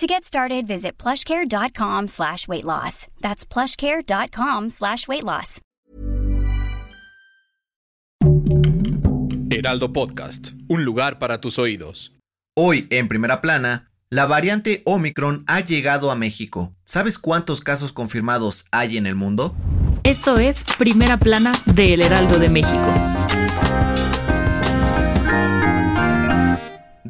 To get started, visit plushcare.com slash weight loss. That's plushcare.com slash weight loss. Heraldo Podcast, un lugar para tus oídos. Hoy, en primera plana, la variante Omicron ha llegado a México. ¿Sabes cuántos casos confirmados hay en el mundo? Esto es Primera Plana de El Heraldo de México.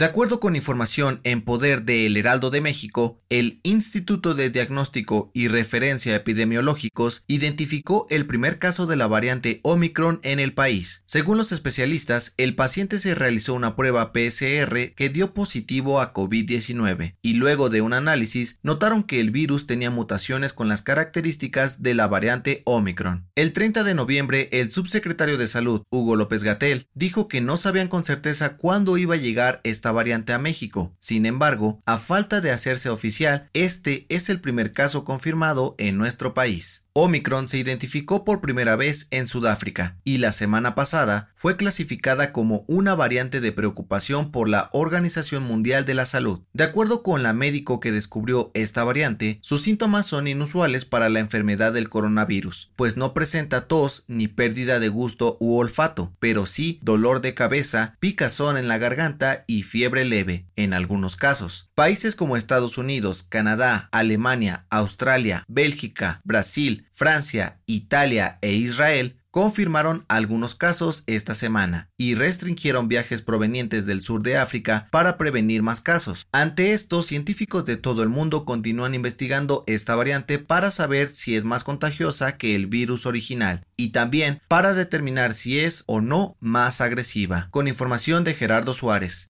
De acuerdo con información en poder de El Heraldo de México, el Instituto de Diagnóstico y Referencia Epidemiológicos identificó el primer caso de la variante Omicron en el país. Según los especialistas, el paciente se realizó una prueba PCR que dio positivo a COVID-19 y luego de un análisis notaron que el virus tenía mutaciones con las características de la variante Omicron. El 30 de noviembre, el subsecretario de Salud, Hugo López Gatel, dijo que no sabían con certeza cuándo iba a llegar esta variante a México. Sin embargo, a falta de hacerse oficial, este es el primer caso confirmado en nuestro país. Omicron se identificó por primera vez en Sudáfrica y la semana pasada fue clasificada como una variante de preocupación por la Organización Mundial de la Salud. De acuerdo con la médico que descubrió esta variante, sus síntomas son inusuales para la enfermedad del coronavirus, pues no presenta tos ni pérdida de gusto u olfato, pero sí dolor de cabeza, picazón en la garganta y fiebre leve, en algunos casos. Países como Estados Unidos, Canadá, Alemania, Australia, Bélgica, Brasil, Francia, Italia e Israel confirmaron algunos casos esta semana y restringieron viajes provenientes del sur de África para prevenir más casos. Ante esto, científicos de todo el mundo continúan investigando esta variante para saber si es más contagiosa que el virus original y también para determinar si es o no más agresiva. Con información de Gerardo Suárez.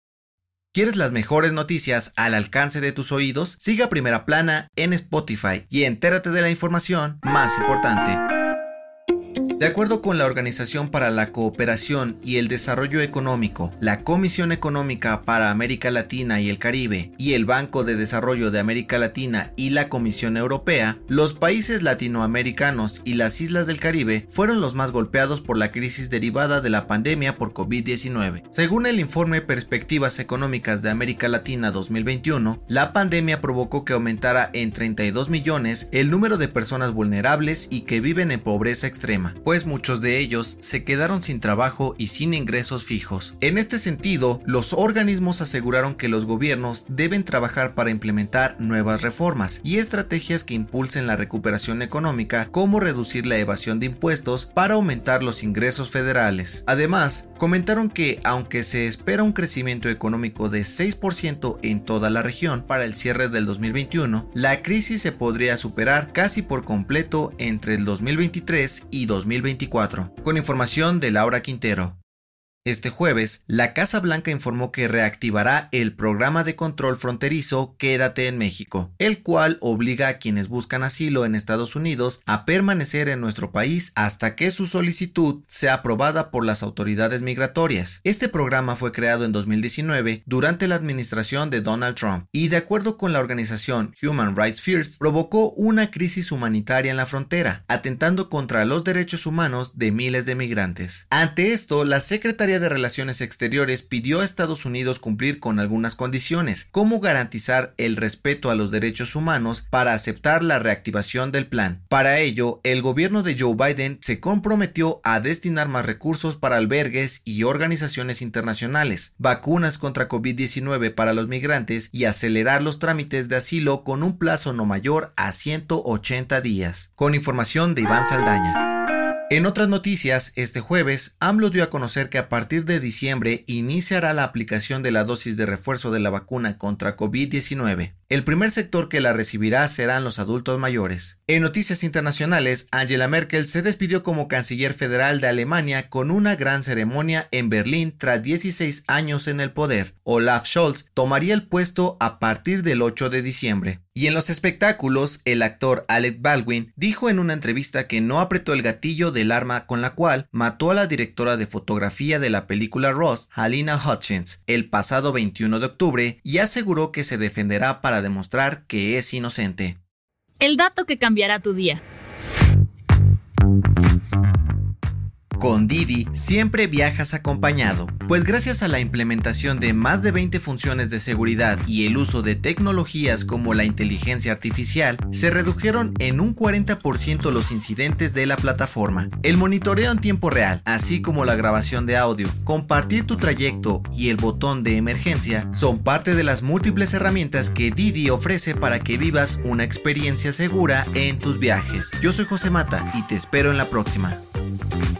¿Quieres las mejores noticias al alcance de tus oídos? Siga Primera Plana en Spotify y entérate de la información más importante. De acuerdo con la Organización para la Cooperación y el Desarrollo Económico, la Comisión Económica para América Latina y el Caribe y el Banco de Desarrollo de América Latina y la Comisión Europea, los países latinoamericanos y las islas del Caribe fueron los más golpeados por la crisis derivada de la pandemia por COVID-19. Según el informe Perspectivas Económicas de América Latina 2021, la pandemia provocó que aumentara en 32 millones el número de personas vulnerables y que viven en pobreza extrema pues muchos de ellos se quedaron sin trabajo y sin ingresos fijos. En este sentido, los organismos aseguraron que los gobiernos deben trabajar para implementar nuevas reformas y estrategias que impulsen la recuperación económica, como reducir la evasión de impuestos para aumentar los ingresos federales. Además, comentaron que aunque se espera un crecimiento económico de 6% en toda la región para el cierre del 2021, la crisis se podría superar casi por completo entre el 2023 y 2024. Con información de Laura Quintero. Este jueves, la Casa Blanca informó que reactivará el programa de control fronterizo Quédate en México, el cual obliga a quienes buscan asilo en Estados Unidos a permanecer en nuestro país hasta que su solicitud sea aprobada por las autoridades migratorias. Este programa fue creado en 2019 durante la administración de Donald Trump y de acuerdo con la organización Human Rights First provocó una crisis humanitaria en la frontera, atentando contra los derechos humanos de miles de migrantes. Ante esto, la Secretaría de Relaciones Exteriores pidió a Estados Unidos cumplir con algunas condiciones, como garantizar el respeto a los derechos humanos para aceptar la reactivación del plan. Para ello, el gobierno de Joe Biden se comprometió a destinar más recursos para albergues y organizaciones internacionales, vacunas contra COVID-19 para los migrantes y acelerar los trámites de asilo con un plazo no mayor a 180 días. Con información de Iván Saldaña. En otras noticias, este jueves, AMLO dio a conocer que a partir de diciembre iniciará la aplicación de la dosis de refuerzo de la vacuna contra COVID-19. El primer sector que la recibirá serán los adultos mayores. En noticias internacionales, Angela Merkel se despidió como canciller federal de Alemania con una gran ceremonia en Berlín tras 16 años en el poder. Olaf Scholz tomaría el puesto a partir del 8 de diciembre. Y en los espectáculos, el actor Alec Baldwin dijo en una entrevista que no apretó el gatillo del arma con la cual mató a la directora de fotografía de la película Ross, Halina Hutchins, el pasado 21 de octubre y aseguró que se defenderá para demostrar que es inocente. El dato que cambiará tu día. Con Didi siempre viajas acompañado, pues gracias a la implementación de más de 20 funciones de seguridad y el uso de tecnologías como la inteligencia artificial, se redujeron en un 40% los incidentes de la plataforma. El monitoreo en tiempo real, así como la grabación de audio, compartir tu trayecto y el botón de emergencia son parte de las múltiples herramientas que Didi ofrece para que vivas una experiencia segura en tus viajes. Yo soy José Mata y te espero en la próxima.